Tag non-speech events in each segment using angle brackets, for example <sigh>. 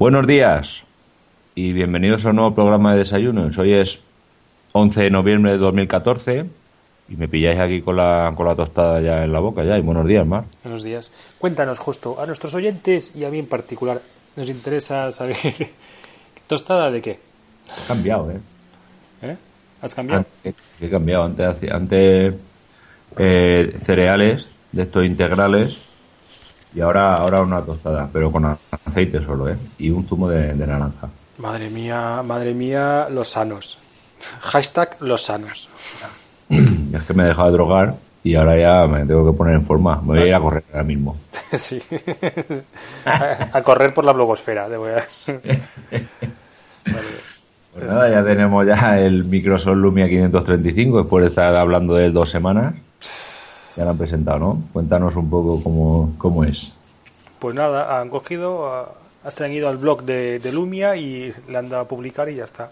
Buenos días y bienvenidos a un nuevo programa de desayuno. Hoy es 11 de noviembre de 2014 y me pilláis aquí con la, con la tostada ya en la boca ya. Y buenos días, Mar. Buenos días. Cuéntanos justo, a nuestros oyentes y a mí en particular, nos interesa saber, <laughs> ¿tostada de qué? He cambiado, ¿eh? ¿Eh? ¿Has cambiado? Antes- he cambiado. Antes, antes eh, cereales de estos integrales y ahora, ahora una tostada, pero con aceite solo, ¿eh? Y un zumo de, de naranja. Madre mía, madre mía, los sanos. Hashtag los sanos. <clears throat> Es que me he dejado de drogar y ahora ya me tengo que poner en forma. Me voy a ir a correr ahora mismo. <laughs> sí. a, a correr por la blogosfera. de verdad. Vale. Pues nada, ya tenemos ya el Microsoft Lumia 535 después de estar hablando de él dos semanas. Han presentado, ¿no? Cuéntanos un poco cómo, cómo es. Pues nada, han cogido, se han ido al blog de, de Lumia y le han dado a publicar y ya está.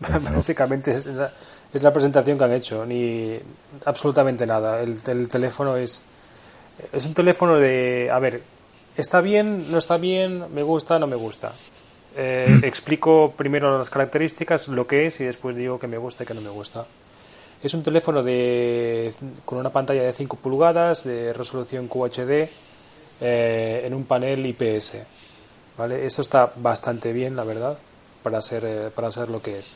<laughs> Básicamente es la, es la presentación que han hecho, ni absolutamente nada. El, el teléfono es es un teléfono de, a ver, está bien, no está bien, me gusta, no me gusta. Eh, explico primero las características, lo que es y después digo que me gusta y que no me gusta. Es un teléfono de, con una pantalla de 5 pulgadas, de resolución QHD, eh, en un panel IPS. ¿vale? Esto está bastante bien, la verdad, para ser, eh, para ser lo que es.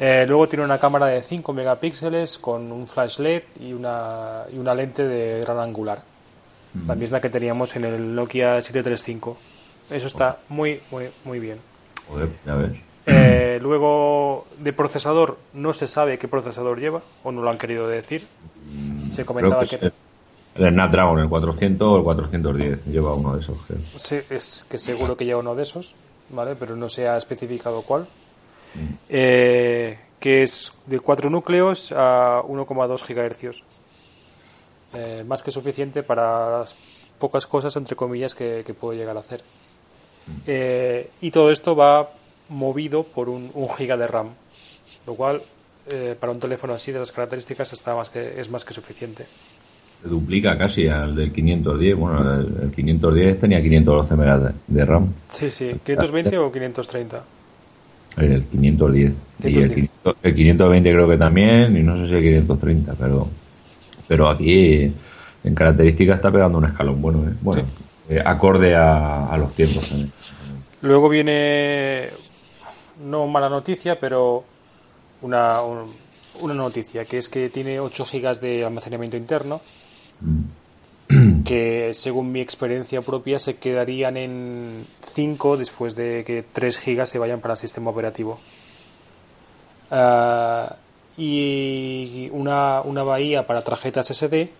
Eh, luego tiene una cámara de 5 megapíxeles con un flash LED y una, y una lente de gran angular. La misma que teníamos en el Nokia 735. Eso está muy, muy, muy bien. Joder, ya ves. Eh, luego, de procesador, no se sabe qué procesador lleva, o no lo han querido decir. Se comentaba que que, el Snapdragon, el 400 o el 410. Lleva uno de esos. creo. sí, es que seguro que lleva uno de esos, ¿vale? Pero no se ha especificado cuál. Eh, que es de 4 núcleos a 1,2 gigahercios. Eh, más que suficiente para las pocas cosas, entre comillas, que, que puedo llegar a hacer. Eh, y todo esto va movido por un, un giga de RAM, lo cual eh, para un teléfono así de las características está más que, es más que suficiente. Se duplica casi al del 510. Bueno, el, el 510 tenía 512 megas de, RAM. Sí, sí, 520 o 530. El 510. Y el, 510. 500 el 520 creo que también. Y no sé si el 530, pero, pero aquí en características está pegando un escalón bueno. ¿eh? Bueno, eh, acorde a, a los tiempos también. Luego viene, no mala noticia, pero una, un- una noticia, que es que tiene 8 gigas de almacenamiento interno, que según mi experiencia propia se quedarían en 5 después de que 3 gigas se vayan para el sistema operativo. Ah, y una, una bahía para tarjetas SD,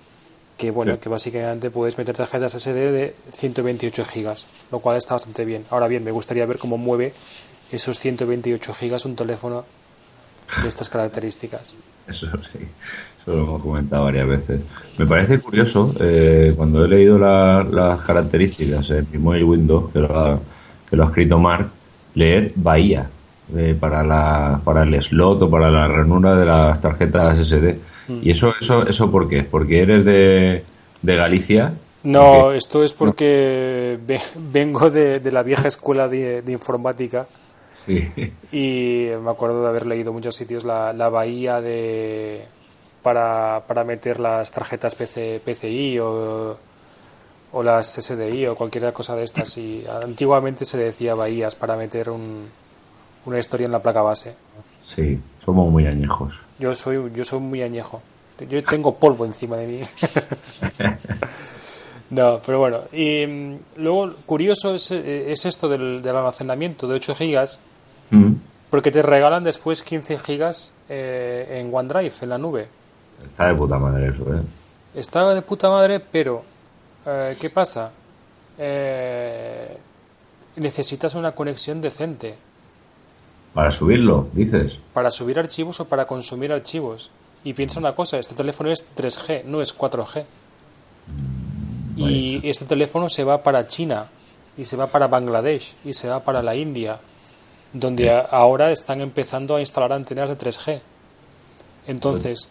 que bueno, Sí. que básicamente puedes meter tarjetas SD de 128 gigas, lo cual está bastante bien. Ahora bien, me gustaría ver cómo mueve esos 128 gigas un teléfono de estas características. Eso sí, eso lo hemos comentado varias veces. Me parece curioso, eh, cuando he leído la- las características en mi móvil Windows, que lo ha, que lo ha escrito Mark, leer Bahía eh, para, la, para el slot o para la ranura de las tarjetas SD. ¿Y eso, eso, eso por qué? ¿Porque eres de, de Galicia? No, esto es porque ve- vengo de, de la vieja escuela de, de informática Sí. y me acuerdo de haber leído en muchos sitios la, la bahía de para, para meter las tarjetas PC, PCI o, o las SDI o cualquier cosa de estas y antiguamente se decía bahías para meter un, una historia en la placa base. Sí, somos muy añejos. Yo soy yo soy muy añejo. Yo tengo polvo encima de mí. <laughs> no, pero bueno. Y mm, luego, curioso es, eh, es esto del, del almacenamiento de 8 gigas, Mm. porque te regalan después 15 gigas eh, en OneDrive, en la nube. Está de puta madre eso, ¿eh? Está de puta madre, pero eh, ¿qué pasa? Eh, necesitas una conexión decente Para subirlo, dices. para subir archivos o para consumir archivos. Y piensa una cosa, este teléfono es 3G, no es 4G. Y este teléfono se va para China, y se va para Bangladesh, y se va para la India, donde a- ahora están empezando a instalar antenas de 3G. Entonces,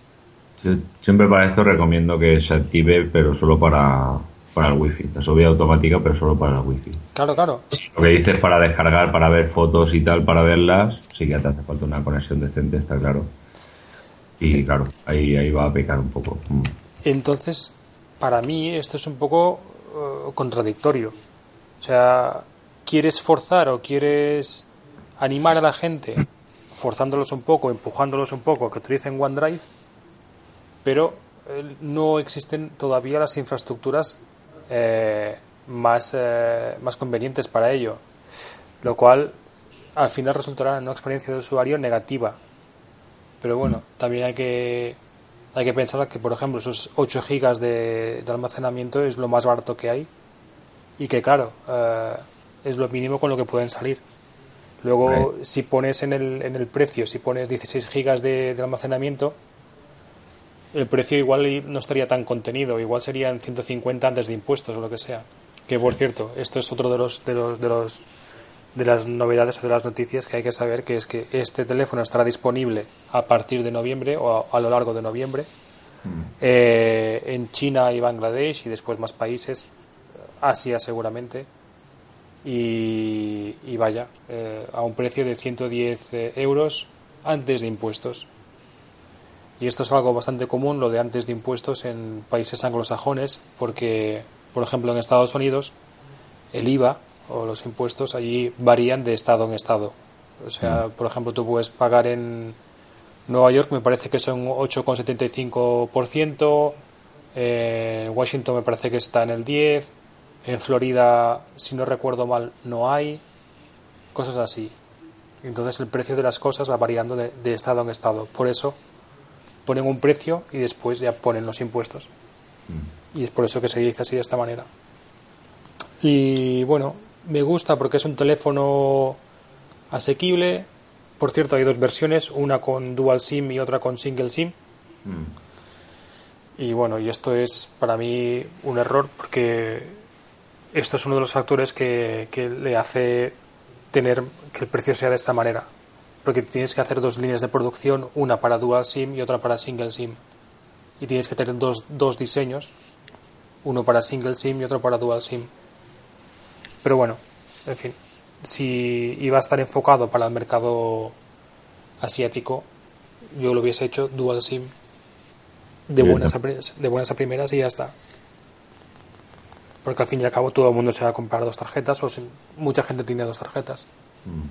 Yo siempre para esto recomiendo que se active, pero solo para, para el wifi. La subida automática, pero solo para el wifi. Claro, claro. Lo que dices para descargar, para ver fotos y tal, para verlas, sí que te hace falta una conexión decente, está claro. Y claro, ahí, ahí va a pecar un poco. Mm. Entonces, para mí esto es un poco eh, contradictorio. O sea, ¿quieres forzar o quieres animar a la gente, forzándolos un poco, empujándolos un poco, a que utilicen OneDrive? Pero eh, no existen todavía las infraestructuras eh, más, eh, más convenientes para ello, lo cual al final resultará en una experiencia de usuario negativa. Pero bueno, también hay que hay que pensar que, por ejemplo, esos 8 gigas de, almacenamiento es lo más barato que hay y que, claro, es lo mínimo con lo que pueden salir. Luego, si pones en el, en el precio, si pones 16 gigas de almacenamiento, el precio igual no estaría tan contenido, igual serían 150 antes de impuestos o lo que sea. Que por cierto, esto es otro de los de los de los de las novedades o de las noticias que hay que saber que es que este teléfono estará disponible a partir de noviembre o a, lo largo de noviembre mm. eh, en China y Bangladesh y después más países, Asia seguramente y, vaya eh, a un precio de 110 eh, euros antes de impuestos. Y esto es algo bastante común, lo de antes de impuestos en países anglosajones, porque, por ejemplo, en Estados Unidos, el IVA o los impuestos allí varían de estado en estado. O sea, mm. por ejemplo, tú puedes pagar en Nueva York, me parece que son 8,75%, en Washington me parece que está en el 10%, en Florida, si no recuerdo mal, no hay, cosas así. Entonces el precio de las cosas va variando de, de estado en estado. Por eso ponen un precio y después ya ponen los impuestos. Mm. Y es por eso que se dice así de esta manera. Y bueno, me gusta porque es un teléfono asequible. Por cierto, hay dos versiones, una con dual SIM y otra con single SIM. Mm. Y bueno, y esto es para mí un error porque esto es uno de los factores que, que le hace tener que el precio sea de esta manera porque tienes que hacer dos líneas de producción, una para dual SIM y otra para single SIM. Y tienes que tener dos, dos diseños, uno para single SIM y otro para dual SIM. Pero bueno, en fin, si iba a estar enfocado para el mercado asiático, yo lo hubiese hecho dual SIM de buenas, a, de buenas a primeras y ya está. Porque al fin y al cabo todo el mundo se va a comprar dos tarjetas o mucha gente tiene dos tarjetas. Mm.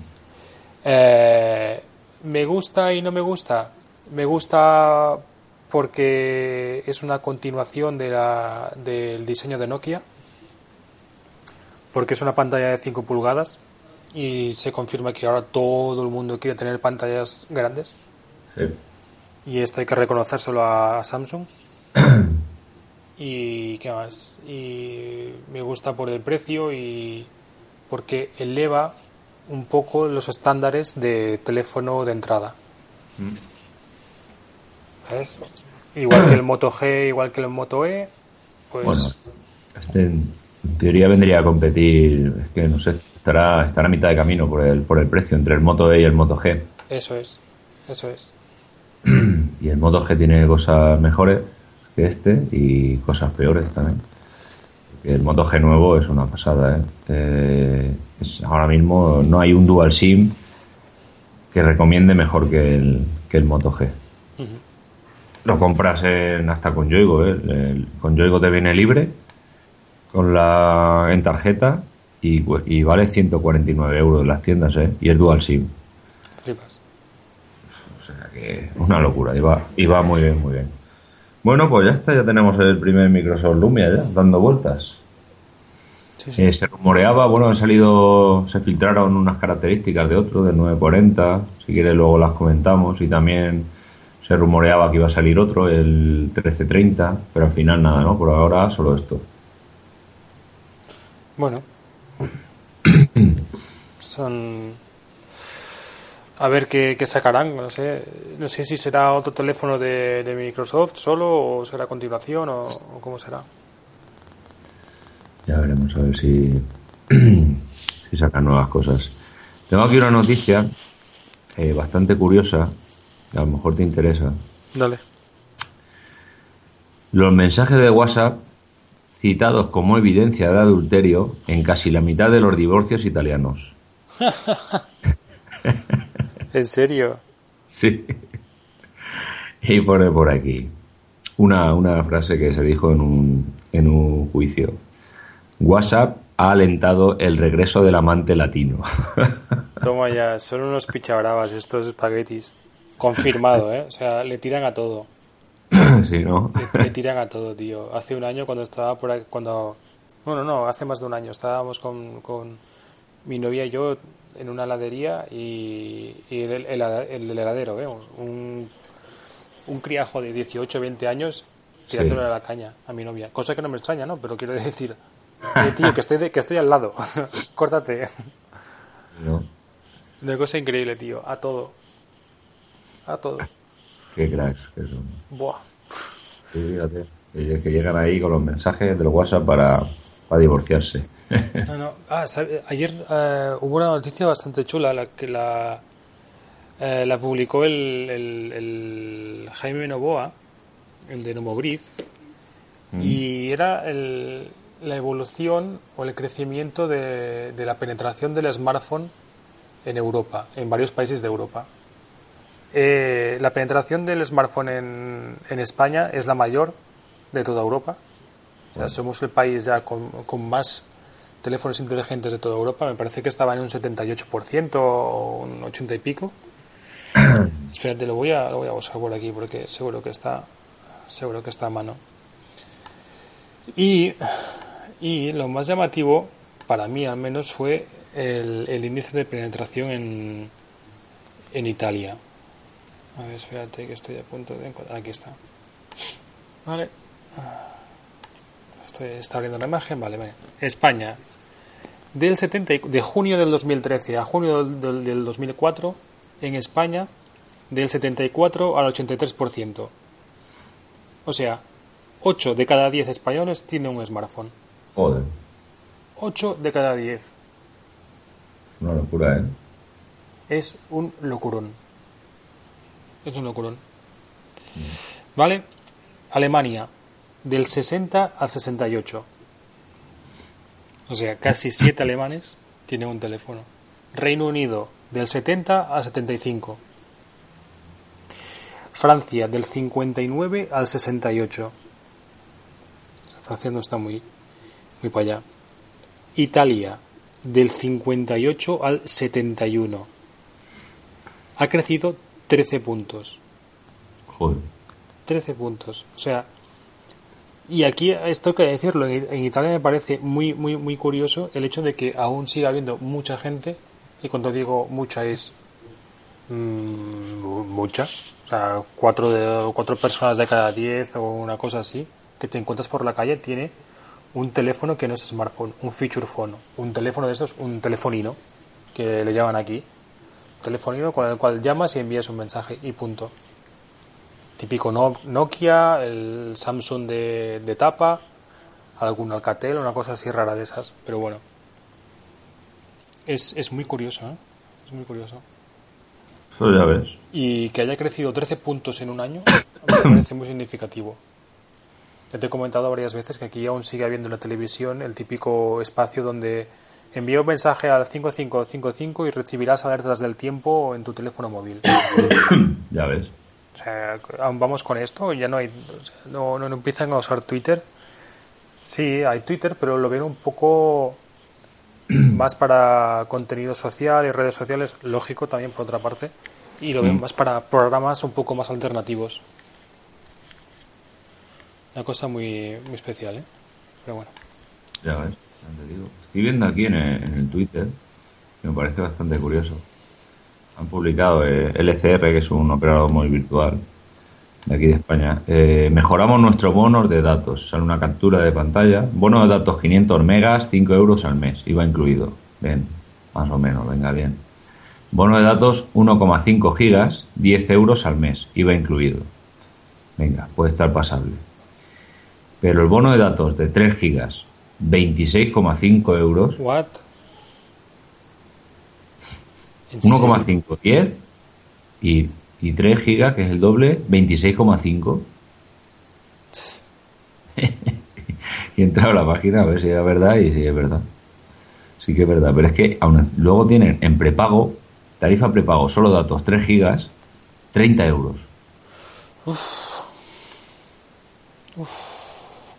Eh, me gusta y no me gusta. Me gusta porque es una continuación de la, del diseño de Nokia, porque es una pantalla de 5 pulgadas y se confirma que ahora todo el mundo quiere tener pantallas grandes. Y esto hay que reconocérselo a Samsung. <clears throat> y qué más. Y me gusta por el precio y porque eleva un poco los estándares de teléfono de entrada. Mm. ¿Ves? Igual que el <coughs> Moto G, igual que el Moto E, pues... Bueno, este en teoría vendría a competir, es que no sé, estará, estará a mitad de camino por el, por el precio entre el Moto E y el Moto G. Eso es, eso es. <coughs> y el Moto G tiene cosas mejores que este y cosas peores también. El Moto G nuevo es una pasada, ¿eh? eh ahora mismo no hay un dual SIM que recomiende mejor que el, que el Moto G. Lo compras en, hasta con Yoigo, ¿eh? con Yoigo te viene libre con la en tarjeta y, y vale 149 euros en las tiendas, ¿eh? Y es dual SIM. O sea que una locura, y va, y va muy bien, muy bien. Bueno, pues ya está, ya tenemos el primer Microsoft Lumia ya, dando vueltas. Eh, se rumoreaba, bueno, han salido, se filtraron unas características de otro, del 940, si quieres luego las comentamos, y también se rumoreaba que iba a salir otro, el 1330, pero al final nada, ¿no? Por ahora solo esto. Bueno. <clears throat> Son... A ver qué, sacarán, no sé, no sé si será otro teléfono de, Microsoft solo o será a continuación o cómo será. Ya veremos a ver si, <clears throat> si sacan nuevas cosas. Tengo aquí una noticia eh, bastante curiosa, que a lo mejor te interesa. Dale. Los mensajes de WhatsApp citados como evidencia de adulterio en casi la mitad de los divorcios italianos. <laughs> ¿En serio? Sí. <laughs> Y pone por aquí una, una frase que se dijo en un, en un juicio. WhatsApp ha alentado el regreso del amante latino. <laughs> Toma ya, son unos pichabravas estos espaguetis. Confirmado, ¿eh? O sea, le tiran a todo. <coughs> sí, ¿no? Le, le, tiran a todo, tío. Hace un año cuando estaba por ahí, cuando... Bueno, no, hace más de un año. Estábamos con, con mi novia y yo en una heladería y, y el, el, el, heladero, vemos, un, un criajo de 18 20 años tirándole sí. a la caña a mi novia. Cosa que no me extraña, ¿no? Pero quiero decir, eh, tío, que estoy, de, que estoy al lado. <laughs> Córtate. No. Una cosa increíble, tío. A todo. A todo. Qué cracks que son. Buah. Sí, fíjate. Que llegan ahí con los mensajes del WhatsApp para, para divorciarse. <laughs> No, no. Ah, ayer uh, hubo una noticia bastante chula la que la, la publicó el, el, el, Jaime Novoa, el de Nomobrief, mm. y era el, la evolución o el crecimiento de, de, la penetración del smartphone en Europa, en varios países de Europa. Eh, la penetración del smartphone en, en, España es la mayor de toda Europa. O sea, somos el país ya con, con más teléfonos inteligentes de toda Europa, me parece que estaba en un 78% o un 80 y pico. <clears throat> Espérate, lo voy a lo voy a buscar por aquí porque seguro que está seguro que está a mano. Y, y lo más llamativo para mí al menos fue el, el índice de penetración en, en Italia. A ver, espérate que estoy a punto de encontrar. Aquí está. Vale. Estoy, está abriendo la imagen. Vale, vale. España. Del 70, de junio del 2013 a junio del, del 2004, en España, del 74 al 83%. O sea, 8 de cada 10 españoles tienen un smartphone. Joder. 8 de cada 10. Una locura, ¿eh? Es un locurón. Es un locurón. Mm. ¿Vale? Alemania, del 60 al 68. O sea, casi 7 alemanes tienen un teléfono. Reino Unido, del 70 al 75. Francia, del 59 al 68. Francia no está muy, muy para allá. Italia, del 58 al 71. Ha crecido 13 puntos. Joder. 13 puntos. O sea, y aquí esto que decirlo, en Italia me parece muy, muy, muy curioso el hecho de que aún siga habiendo mucha gente, y cuando digo mucha es mmm, mucha, o sea, cuatro, de, cuatro personas de cada diez o una cosa así, que te encuentras por la calle tiene un teléfono que no es smartphone, un feature phone, un teléfono de estos, un telefonino, que le llaman aquí, telefonino con el cual llamas y envías un mensaje y punto típico Nokia, el Samsung de, de tapa, algún Alcatel, una cosa así rara de esas, pero bueno. Es, es muy curioso, ¿eh? Es muy curioso. Eso ya ves. Y que haya crecido 13 puntos en un año <coughs> me parece muy significativo. Ya te he comentado varias veces que aquí aún sigue habiendo en la televisión el típico espacio donde envía un mensaje al 5555 y recibirás alertas del tiempo en tu teléfono móvil. <coughs> ya ves. O sea, aún vamos con esto, ya no hay, no, no, no empiezan a usar Twitter. Sí, hay Twitter, pero lo ven un poco <clears throat> más para contenido social y redes sociales, lógico también por otra parte, y lo ven mm. más para programas un poco más alternativos. Una cosa muy, muy especial, ¿eh? Pero bueno. Ya ves, te digo. Estoy viendo aquí en el, en el Twitter, me parece bastante curioso han publicado eh, LCR, que es un operador móvil virtual de aquí de España. Eh, mejoramos nuestros bonos de datos. Sale una captura de pantalla. Bono de datos 500 megas, 5 euros al mes. Iba incluido. Bien, más o menos, venga bien. Bono de datos 1,5 gigas, 10 euros al mes. Iba incluido. Venga, puede estar pasable. Pero el bono de datos de 3 gigas, 26,5 euros. What? 1,5, 10 y, y 3 gigas, que es el doble, 26,5. <laughs> y he entrado a la página a ver si es verdad y si es verdad. Sí que es verdad, pero es que aún, luego tienen en prepago, tarifa prepago, solo datos 3 gigas, 30 euros. Uf.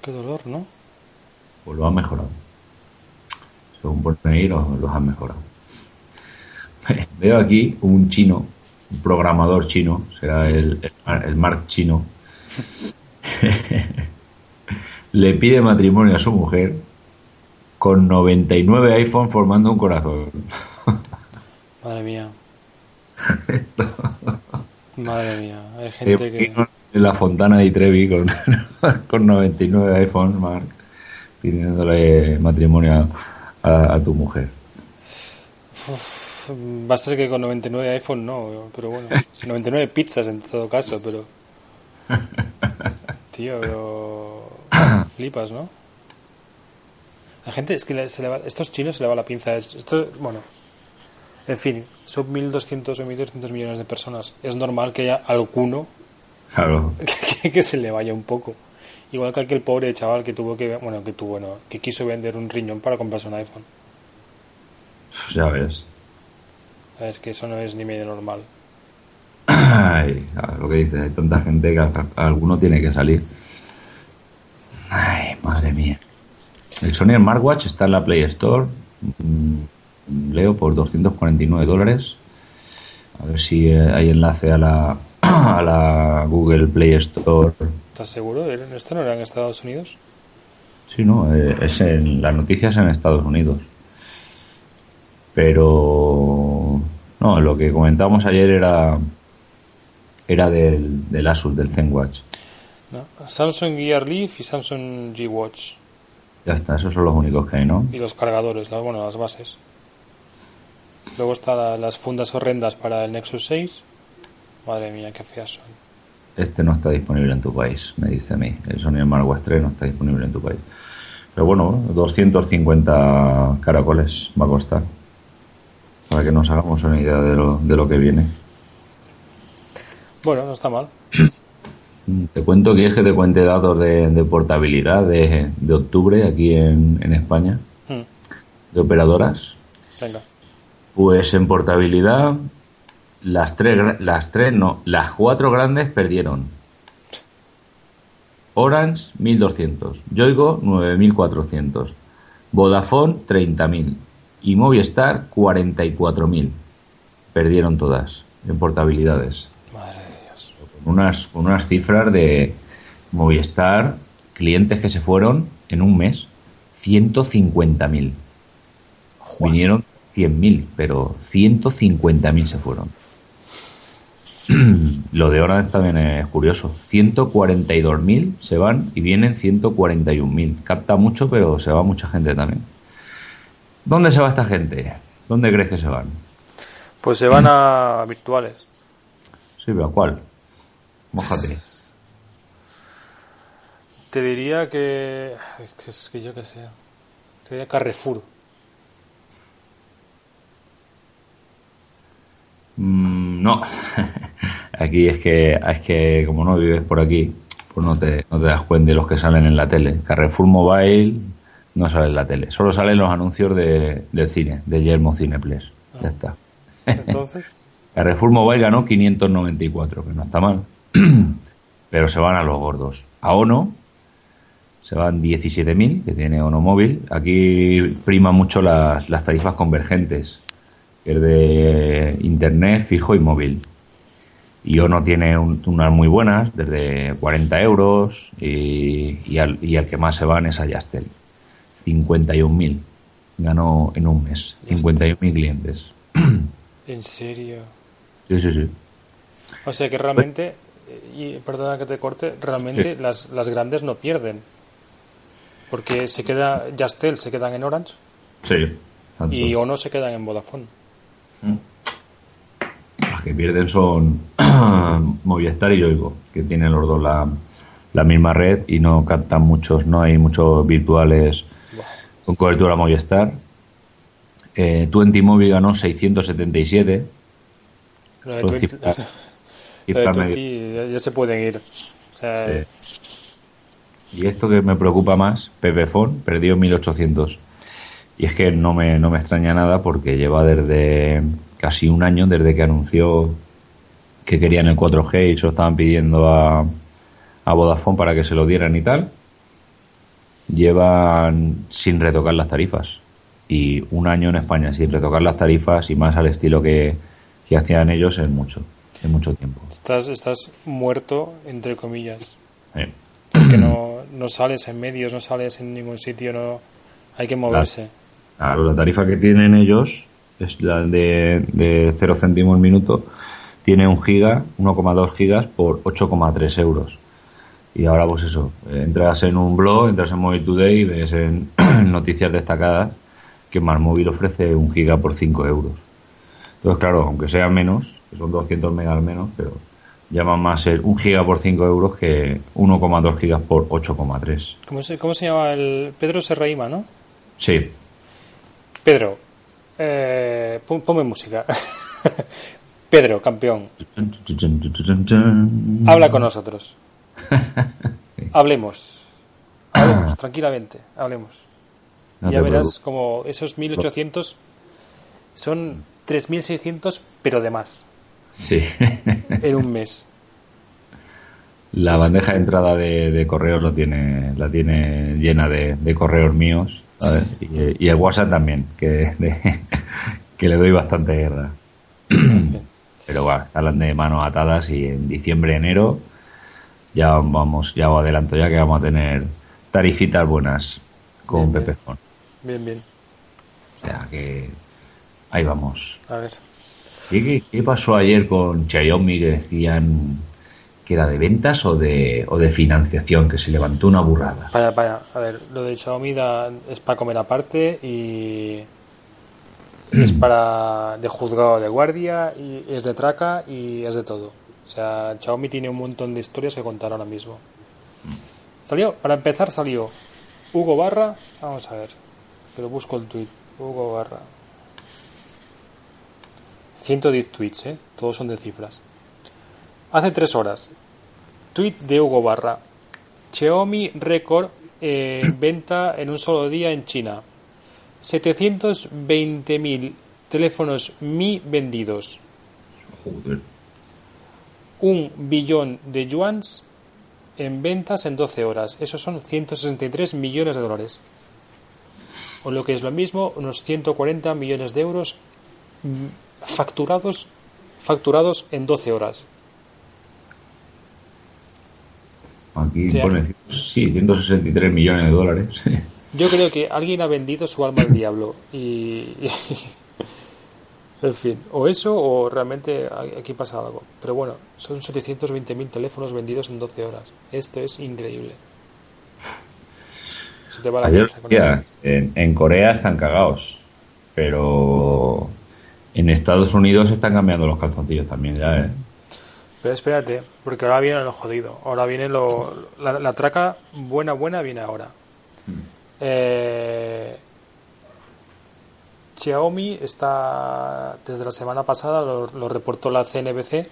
Qué dolor, ¿no? Pues lo han mejorado. Según por ahí los, los han mejorado. <laughs> Veo aquí un chino, un programador chino, será el, el, el Mark chino, <laughs> le pide matrimonio a su mujer con 99 iPhone formando un corazón. <laughs> Madre mía. Madre mía. Hay gente que. En la Fontana de Trevi con, con 99 iPhone, Mark, pidiéndole matrimonio a, a tu mujer. Uf, va a ser que con 99 iPhone no, pero bueno. <laughs> 99 pizzas en todo caso, pero. <laughs> Tío, pero. <coughs> Flipas, ¿no? La gente, es que se le va, estos chinos se le va la pinza. Esto, bueno, en fin, son 1.200 o 1.300 millones de personas. Es normal que haya alguno Claro. <laughs> que, que se le vaya un poco. Igual que aquel pobre chaval que tuvo que, bueno, que tuvo, bueno, que quiso vender un riñón para comprarse un iPhone. Ya ves. Es que eso no es ni medio normal. Ay, lo que dices, hay tanta gente que a- a- alguno tiene que salir. Ay, madre mía. El Sony Smartwatch está en la Play Store. Mm, Leo por 249 dólares. A ver si eh, hay enlace a la, a la Google Play Store. ¿Estás seguro? ¿Esto no era en Estados Unidos? Sí, no, eh, es en las noticias en Estados Unidos. Pero no, lo que comentábamos ayer era era del, del Asus, del ZenWatch. No. Samsung Gear Leaf y Samsung G Watch. Ya está, esos son los únicos que hay, ¿no? Y los cargadores, las, bueno, las bases. Luego están la- las fundas horrendas para el Nexus 6. Madre mía, qué feas son. Este no está disponible en tu país, me dice a mí. El Sony Smartwatch 3 no está disponible en tu país. Pero bueno, 250 caracoles va a costar. Para que nos hagamos una idea de lo, de lo que viene. Bueno, no está mal. Te cuento, ¿quieres que te cuente datos de, de portabilidad de, de octubre aquí en, en España? Mm, De operadoras. Venga. Pues en portabilidad, las tres, las tres no, las cuatro grandes perdieron. Orange 1200, Yoigo 9400, Vodafone 30000 y Movistar 44000. Perdieron todas en portabilidades. Madre de Dios. Con unas, con unas cifras de Movistar, clientes que se fueron en un mes, 150.000. Vinieron 100.000, pero 150.000 se fueron. <clears throat> Lo de Orange también es curioso. 142.000 se van y vienen 141.000. Capta mucho, pero se va mucha gente también. ¿Dónde se va esta gente? ¿Dónde crees que se van? Pues se van a virtuales. Sí, pero ¿a cuál? Mójate. Te diría que. Es que, yo qué sé. Te diría Carrefour. Mm, no. <laughs> aquí es que, es que como no vives por aquí, pues no te, no te das cuenta de los que salen en la tele. Carrefour Mobile no sale en la tele. Solo salen los anuncios de, del cine, de Yermo Cineplex. Ya está. Entonces. Carrefour Mobile ganó 594, que no está mal. <clears throat> Pero se van a los gordos. A Ono se van 17.000, que tiene Ono Móvil. Aquí prima mucho las, las tarifas convergentes, que es de internet, fijo y móvil. Y Ono tiene un- unas muy buenas, desde 40 euros, y, y, al, y al que más se van es a Yastel. 51.000 ganó en un mes. 51.000 clientes. <clears throat> En serio. Sí, sí, sí. O sea que realmente. Y perdona que te corte. Realmente Sí. las, las grandes no pierden. Porque se queda. Yastel se quedan en Orange. Sí. tanto. Y Ono se quedan en Vodafone. Las que pierden son <clears throat> Movistar y Yoigo, que tienen los dos la, la misma red y no captan muchos, no hay muchos virtuales. Con cobertura Movistar. Eh, Twenty Móvil ganó 677. Lo de <laughs> lo ya, ya se pueden ir. O sea, Eh. Y esto que me preocupa más, Pepefon perdió 1800. Y es que no me, no me extraña nada porque lleva desde casi un año, desde que anunció que querían el 4G y se lo estaban pidiendo a, a Vodafone para que se lo dieran y tal, llevan sin retocar las tarifas. Y un año en España sin retocar las tarifas y más al estilo que, que hacían ellos es mucho, en mucho tiempo. Estás, estás muerto, entre comillas. Porque no, no sales en medios, no sales en ningún sitio, no hay que moverse. Claro, la tarifa que tienen ellos es la de, de 0 céntimos minuto, tiene un giga, 1,2 gigas por 8,3 euros. Y ahora pues eso, entras en un blog, entras en Mobile Today y ves en <clears throat> noticias destacadas que Móvil ofrece un giga por 5 euros. Entonces claro, aunque sea menos, que son 200 megas menos, pero llama más ser un giga por 5 euros que 1,2 gigas por 8,3. ¿Cómo se, ¿Cómo se llama? el Pedro Serraima, ¿no? Sí. Pedro, eh, ponme música. <laughs> Pedro, campeón. Habla con nosotros. <laughs> Hablemos. <clears throat> Hablemos, tranquilamente, hablemos. ya verás como esos 1800 son 3600, pero de más. Sí. <laughs> en un mes. La bandeja de entrada de, correos lo tiene, la tiene llena de, correos míos. Y, el WhatsApp también, que, <laughs> que le doy bastante guerra. <clears throat> Pero bueno, están de manos atadas y en diciembre, enero ya vamos, ya os adelanto ya que vamos a tener tarifitas buenas con bien, Bien, bien. O sea que ahí vamos. A ver. ¿Qué, pasó ayer con Xiaomi que decían que era de ventas o de, o de financiación, que se levantó una burrada? Vaya, vaya, a ver, lo de Xiaomi es para comer aparte y es <clears throat> para de juzgado de guardia y es de traca y es de todo. O sea, Xiaomi tiene un montón de historias que contar ahora mismo. Salió, para empezar salió Hugo Barra, vamos a ver, pero busco el tweet, Hugo Barra. 110 tweets, ¿eh? Todos son de cifras. Hace tres horas, tweet de Hugo Barra. Xiaomi récord eh, <coughs> venta en un solo día en China. 720.000 teléfonos Mi vendidos. Un billón de yuans en ventas en 12 horas. Esos son 163 millones de dólares. O lo que es lo mismo, unos 140 millones de euros facturados, facturados en 12 horas. Aquí pone, sí, 163 millones de dólares. Yo creo que alguien ha vendido su alma al diablo y, en fin, o eso o realmente aquí pasa algo. Pero bueno, son 720.000 teléfonos vendidos en 12 horas. Esto es increíble. Ayer, en, en, Corea están cagados, pero en Estados Unidos están cambiando los calzoncillos también ya, ¿eh? Pero espérate, porque ahora viene lo jodido. Ahora viene lo, la, traca buena, buena viene ahora. Mm. Eh, Xiaomi está, desde la semana pasada, lo, reportó la CNBC,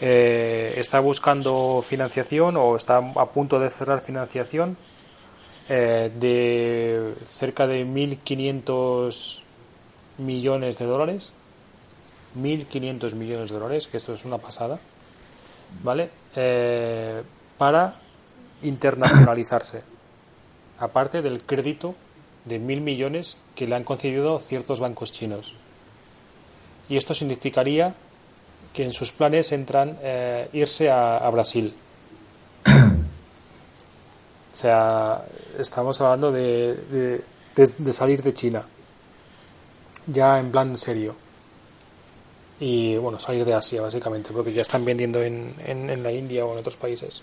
eh, está buscando financiación o está a punto de cerrar financiación eh, de cerca de 1.500 millones de dólares. 1.500 millones de dólares, que esto es una pasada, ¿vale? para internacionalizarse aparte del crédito de mil millones que le han concedido ciertos bancos chinos. Y esto significaría que en sus planes entran eh, irse a, Brasil. <coughs> o sea, estamos hablando de, de, salir de China, ya en plan serio. Y bueno, salir de Asia, básicamente, porque ya están vendiendo en, en, en la India o en otros países.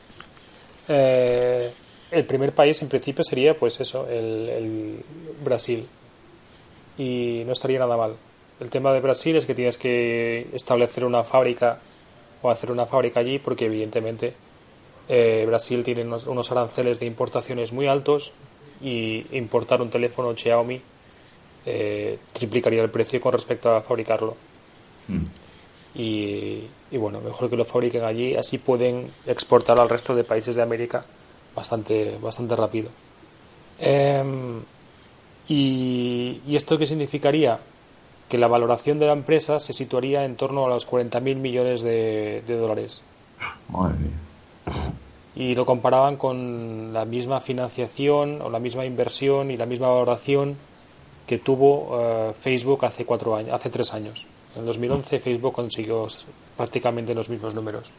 Eh, el primer país en principio sería pues eso, el, Brasil. Y no estaría nada mal. El tema de Brasil es que tienes que establecer una fábrica o hacer una fábrica allí porque evidentemente eh, Brasil tiene unos, aranceles de importaciones muy altos y importar un teléfono Xiaomi eh, triplicaría el precio con respecto a fabricarlo. Mm. Y, y, bueno, mejor que lo fabriquen allí, así pueden exportar al resto de países de América bastante, bastante rápido. Em, y, ¿Y esto qué significaría? Que la valoración de la empresa se situaría en torno a los 40.000 millones de, de dólares. Madre mía. Y lo comparaban con la misma financiación o la misma inversión y la misma valoración que tuvo eh, Facebook hace cuatro años, hace tres años. En 2011 Facebook consiguió prácticamente los mismos números.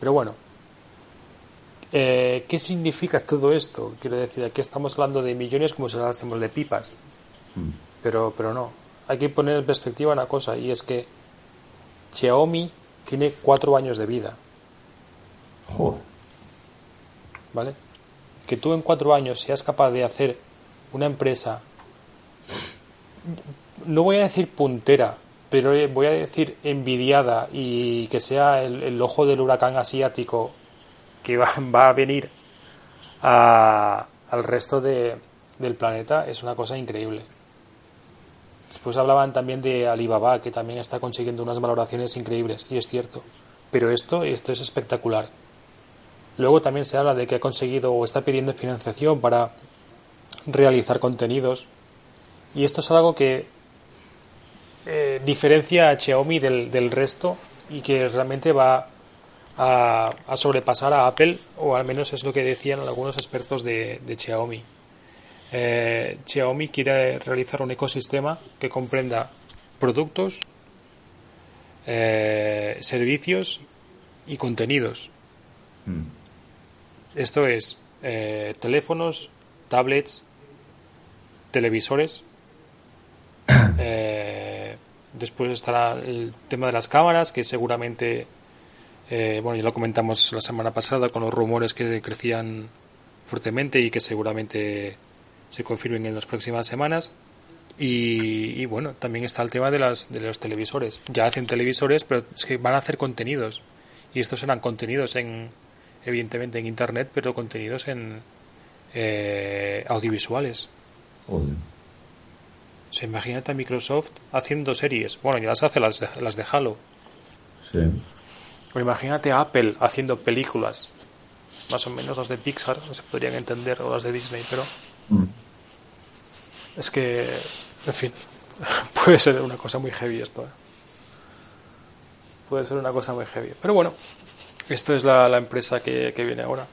Pero bueno, eh, ¿qué significa todo esto? Quiero decir, aquí estamos hablando de millones como si hablásemos de pipas. Pero, pero no. Hay que poner en perspectiva una cosa, y es que Xiaomi tiene cuatro años de vida. Joder. ¿Vale? Que tú en cuatro años seas capaz de hacer una empresa, no voy a decir puntera, pero voy a decir envidiada y que sea el, el ojo del huracán asiático que <laughs> va, a venir al resto de- del planeta es una cosa increíble. Después hablaban también de Alibaba, que también está consiguiendo unas valoraciones increíbles, y es cierto. Pero esto, esto es espectacular. Luego también se habla de que ha conseguido o está pidiendo financiación para realizar contenidos. Y esto es algo que eh, diferencia a Xiaomi del, del resto y que realmente va a, a sobrepasar a Apple, o al menos es lo que decían algunos expertos de, de Xiaomi. Eh, Xiaomi quiere realizar un ecosistema que comprenda productos, eh, servicios y contenidos. Mm. Esto es eh, teléfonos, tablets, televisores. <coughs> Después estará el tema de las cámaras, que seguramente, eh, bueno, ya lo comentamos la semana pasada con los rumores que crecían fuertemente y que seguramente se confirmen en las próximas semanas. Y, y, bueno, también está el tema de, las, de los televisores. Ya hacen televisores, pero es que van a hacer contenidos. Y estos serán contenidos en, evidentemente en internet, pero contenidos en eh, audiovisuales. Joder. O sea, imagínate a Microsoft haciendo series. Bueno, ya las hace las de, las de Halo. Sí. O imagínate a Apple haciendo películas. Más o menos las de Pixar se podrían entender, o las de Disney, pero Mm. es que, en fin, <laughs> puede ser una cosa muy heavy esto. ¿eh? Puede ser una cosa muy heavy. Pero bueno, esto es la, la empresa que, que viene ahora.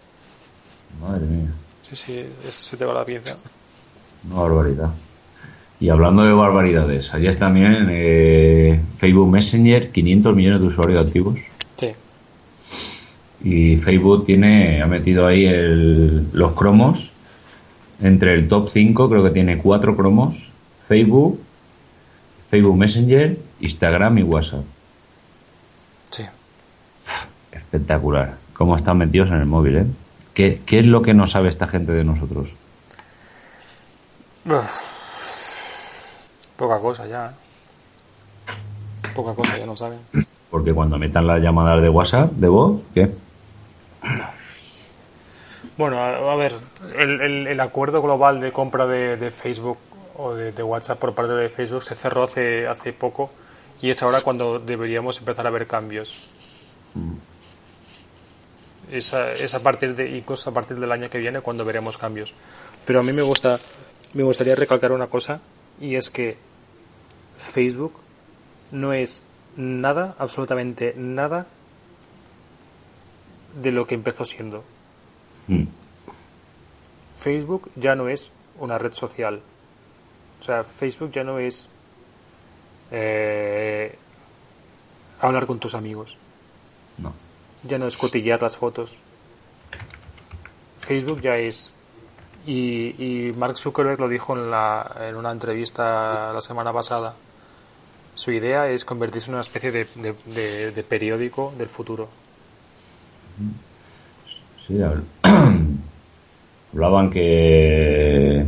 Madre mía. Sí, sí, es- se te va la pieza. Una barbaridad. Y hablando de barbaridades, ayer también eh, Facebook Messenger, 500 millones de usuarios activos. Y Facebook tiene, ha metido ahí el- los cromos. Entre el top 5 creo que tiene cuatro cromos. Facebook, Facebook Messenger, Instagram y WhatsApp. sí. Espectacular. Cómo están metidos en el móvil, ¿eh? ¿Qué, qué es lo que no sabe esta gente de nosotros? Poca cosa ya. ¿eh? Poca cosa, ya no saben. Porque cuando metan las llamadas de WhatsApp, de voz, ¿qué? Bueno, a, ver, el, el- el acuerdo global de compra de, de Facebook o de, de WhatsApp por parte de Facebook se cerró hace, hace poco y es ahora cuando deberíamos empezar a ver cambios. Es a, es a partir de, incluso a partir del año que viene cuando veremos cambios. Pero a mí me gusta, me gustaría recalcar una cosa y es que Facebook no es nada, absolutamente nada de lo que empezó siendo. Mm. Facebook ya no es una red social. O sea, Facebook ya no es eh, hablar con tus amigos. No. Ya no es cotillar las fotos. Facebook ya es. Y, y Mark Zuckerberg lo dijo en, la, en una entrevista la semana pasada. Su idea es convertirse en una especie de, de- de- de periódico del futuro. Sí, habl- <clears throat> hablaban que,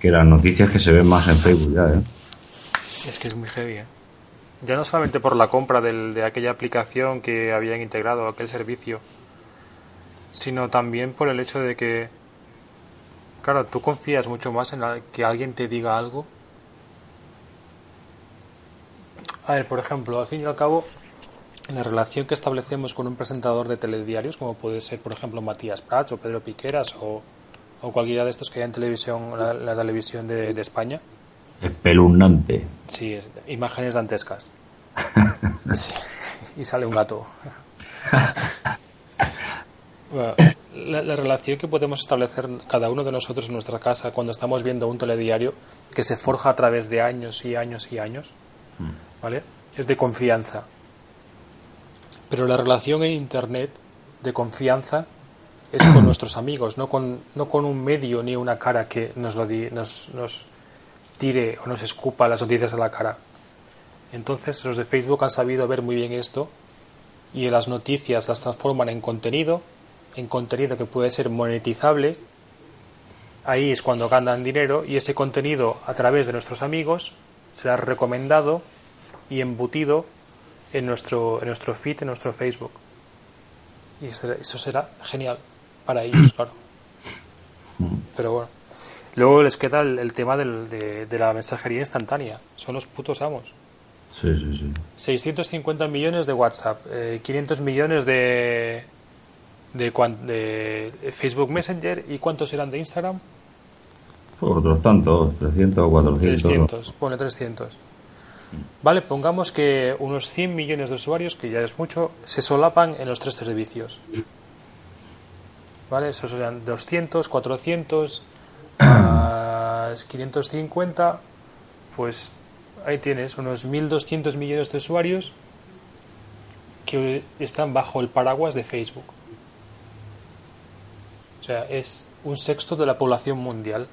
que las noticias que se ven más en Facebook ya, ¿eh? Es que es muy heavy. ¿eh? Ya no solamente por la compra del- de aquella aplicación que habían integrado, aquel servicio, sino también por el hecho de que, claro, tú confías mucho más en que alguien te diga algo. A ver, por ejemplo, al fin y al cabo, la relación que establecemos con un presentador de telediarios, como puede ser, por ejemplo, Matías Prats o Pedro Piqueras o, o cualquiera de estos que hay en televisión, la, la televisión de, de, España. Espeluznante. Sí, es, imágenes dantescas. <laughs> sí, y sale un gato. <laughs> bueno, la, la, relación que podemos establecer cada uno de nosotros en nuestra casa cuando estamos viendo un telediario que se forja a través de años y años y años, ¿vale? Es de confianza. Pero la relación en Internet de confianza es con <clears throat> nuestros amigos, no con, no con un medio ni una cara que nos, lo di, nos, nos tire o nos escupa las noticias a la cara. Entonces los de Facebook han sabido ver muy bien esto y las noticias las transforman en contenido, en contenido que puede ser monetizable. Ahí es cuando ganan dinero y ese contenido a través de nuestros amigos será recomendado y embutido en nuestro, en nuestro feed, en nuestro Facebook. Y eso será genial para ellos, claro. Pero bueno. Luego les queda el, el tema del, de, de, la mensajería instantánea. Son los putos amos. Sí, sí, sí. 650 millones de WhatsApp, eh, 500 millones de, de, de, Facebook Messenger y cuántos eran de Instagram? Por otros tantos, 300 o 400. 300, pone 300. Vale, pongamos que unos 100 millones de usuarios, que ya es mucho, se solapan en los tres servicios. ¿Vale? Esos serían 200, 400, más 550, pues ahí tienes unos 1.200 millones de usuarios que están bajo el paraguas de Facebook. O sea, es un sexto de la población mundial.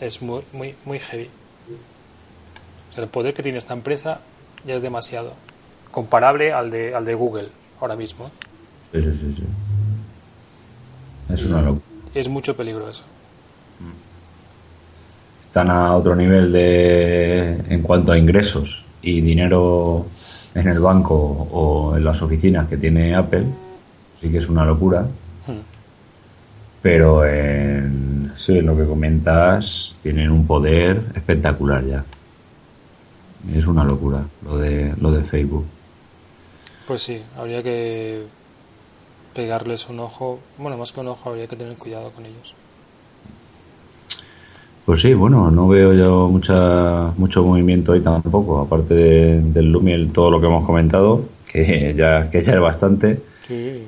Es muy, muy, muy heavy. O sea, el poder que tiene esta empresa ya es demasiado. Comparable al de, al de Google ahora mismo. Sí, sí, sí. Es una locura. Es mucho peligro eso. Están a otro nivel de en cuanto a ingresos y dinero en el banco o en las oficinas que tiene Apple. Sí que es una locura. Hmm. Pero en, sí, en lo que comentas, tienen un poder espectacular ya. Es una locura lo de, lo de Facebook. Pues sí, habría que pegarles un ojo. Bueno, más que un ojo, habría que tener cuidado con ellos. Pues sí, bueno, no veo yo mucha, mucho movimiento ahí tampoco, aparte de, del Lumiel, todo lo que hemos comentado, que <laughs> ya, que ya es bastante. Sí.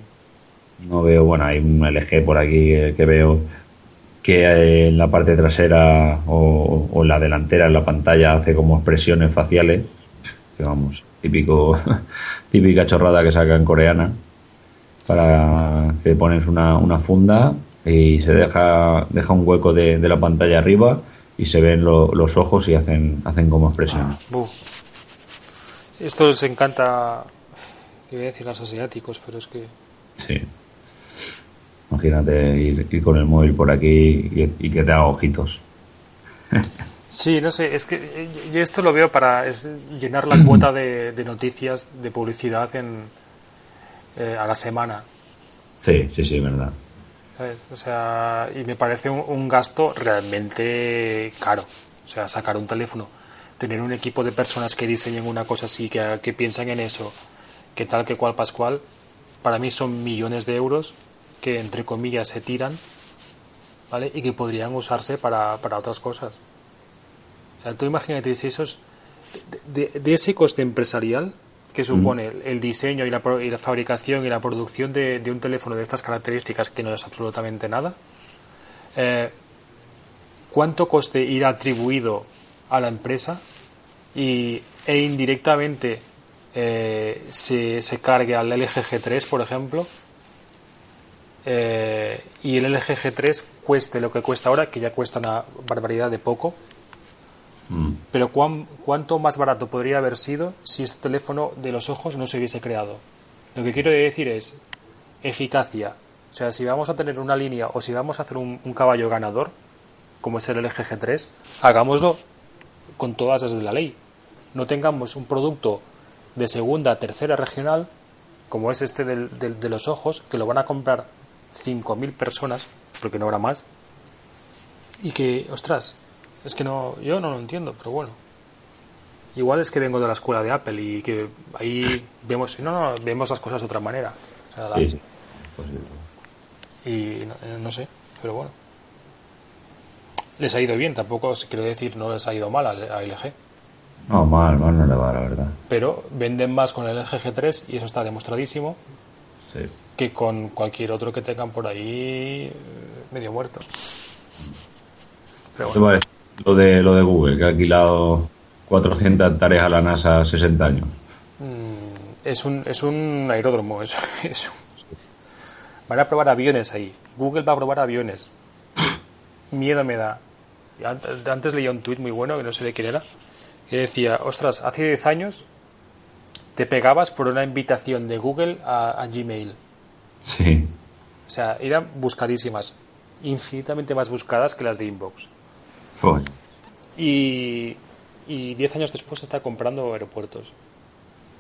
No veo, bueno, hay un LG por aquí que, que veo que en la parte trasera o, o, en la delantera en la pantalla hace como expresiones faciales, que vamos, típico, <laughs> típica chorrada que sacan coreana, para que pones una, una funda y se deja, deja un hueco de, de la pantalla arriba y se ven lo, los ojos y hacen, hacen como expresión. Ah, Esto les encanta, que voy a decir, a los asiáticos, pero es que... Sí. Imagínate ir, ir con el móvil por aquí y, y que te haga ojitos. Sí, no sé, es que yo esto lo veo para llenar la cuota de, de noticias, de publicidad en, eh, a la semana. Sí, sí, sí, verdad. ¿Sabes? O sea, y me parece un, un, gasto realmente caro. O sea, sacar un teléfono, tener un equipo de personas que diseñen una cosa así, que, que piensan en eso, que tal, que cual, pascual, para mí son millones de euros que, entre comillas, se tiran, ¿vale? Y que podrían usarse para, para otras cosas. O sea, tú imagínate si esos, de, de, de ese coste empresarial que supone el, el diseño y la, y la, fabricación y la producción de, de, un teléfono de estas características que no es absolutamente nada, eh, ¿cuánto coste irá atribuido a la empresa y, e indirectamente eh, se, se, cargue al LG G3, por ejemplo? Eh, y el LG G3 cueste lo que cuesta ahora, que ya cuesta una barbaridad de poco, pero ¿cuán, ¿cuánto más barato podría haber sido si este teléfono de los ojos no se hubiese creado? Lo que quiero decir es eficacia. O sea, si vamos a tener una línea o si vamos a hacer un, un caballo ganador, como es el LG G3, hagámoslo con todas las de la ley. No tengamos un producto de segunda, tercera regional, como es este del, del, de los ojos, que lo van a comprar 5.000 personas, porque no habrá más, y que, ostras, es que no, yo no lo entiendo, pero bueno. Igual es que vengo de la escuela de Apple y que ahí vemos, no, no, vemos las cosas de otra manera. O sea, la- Sí, sí. Posible. y no, eh, no sé, pero bueno. Les ha ido bien, tampoco quiero decir no les ha ido mal a, a LG. No, mal, mal no le va, la verdad. Pero venden más con el LG G3 y eso está demostradísimo Sí. Que con cualquier otro que tengan por ahí eh, medio muerto. Pero ¿Qué bueno, parece lo de, lo de Google, que ha alquilado 400 hectáreas a la NASA 60 años? mm, es un, es un aeródromo. Es, <laughs> es un- Van a probar aviones ahí. Google va a probar aviones. Miedo me da. Antes, antes leía un tuit muy bueno, que no sé de quién era, que decía, ostras, hace 10 años te pegabas por una invitación de Google a, a Gmail. Sí. O sea, eran buscadísimas, infinitamente más buscadas que las de Inbox. Joder. Y, y 10 años después está comprando aeropuertos.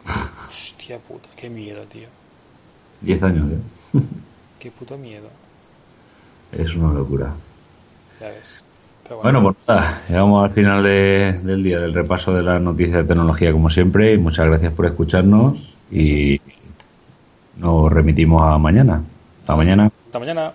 <laughs> Hostia puta, qué miedo, tío. 10 años, ¿eh? <laughs> Qué puto miedo. Es una locura. Ya ves. Pero Bueno, pues nada, llegamos al final de- del día del repaso de las noticias de tecnología como siempre y muchas gracias por escucharnos y nos remitimos a mañana. Hasta mañana. Hasta mañana.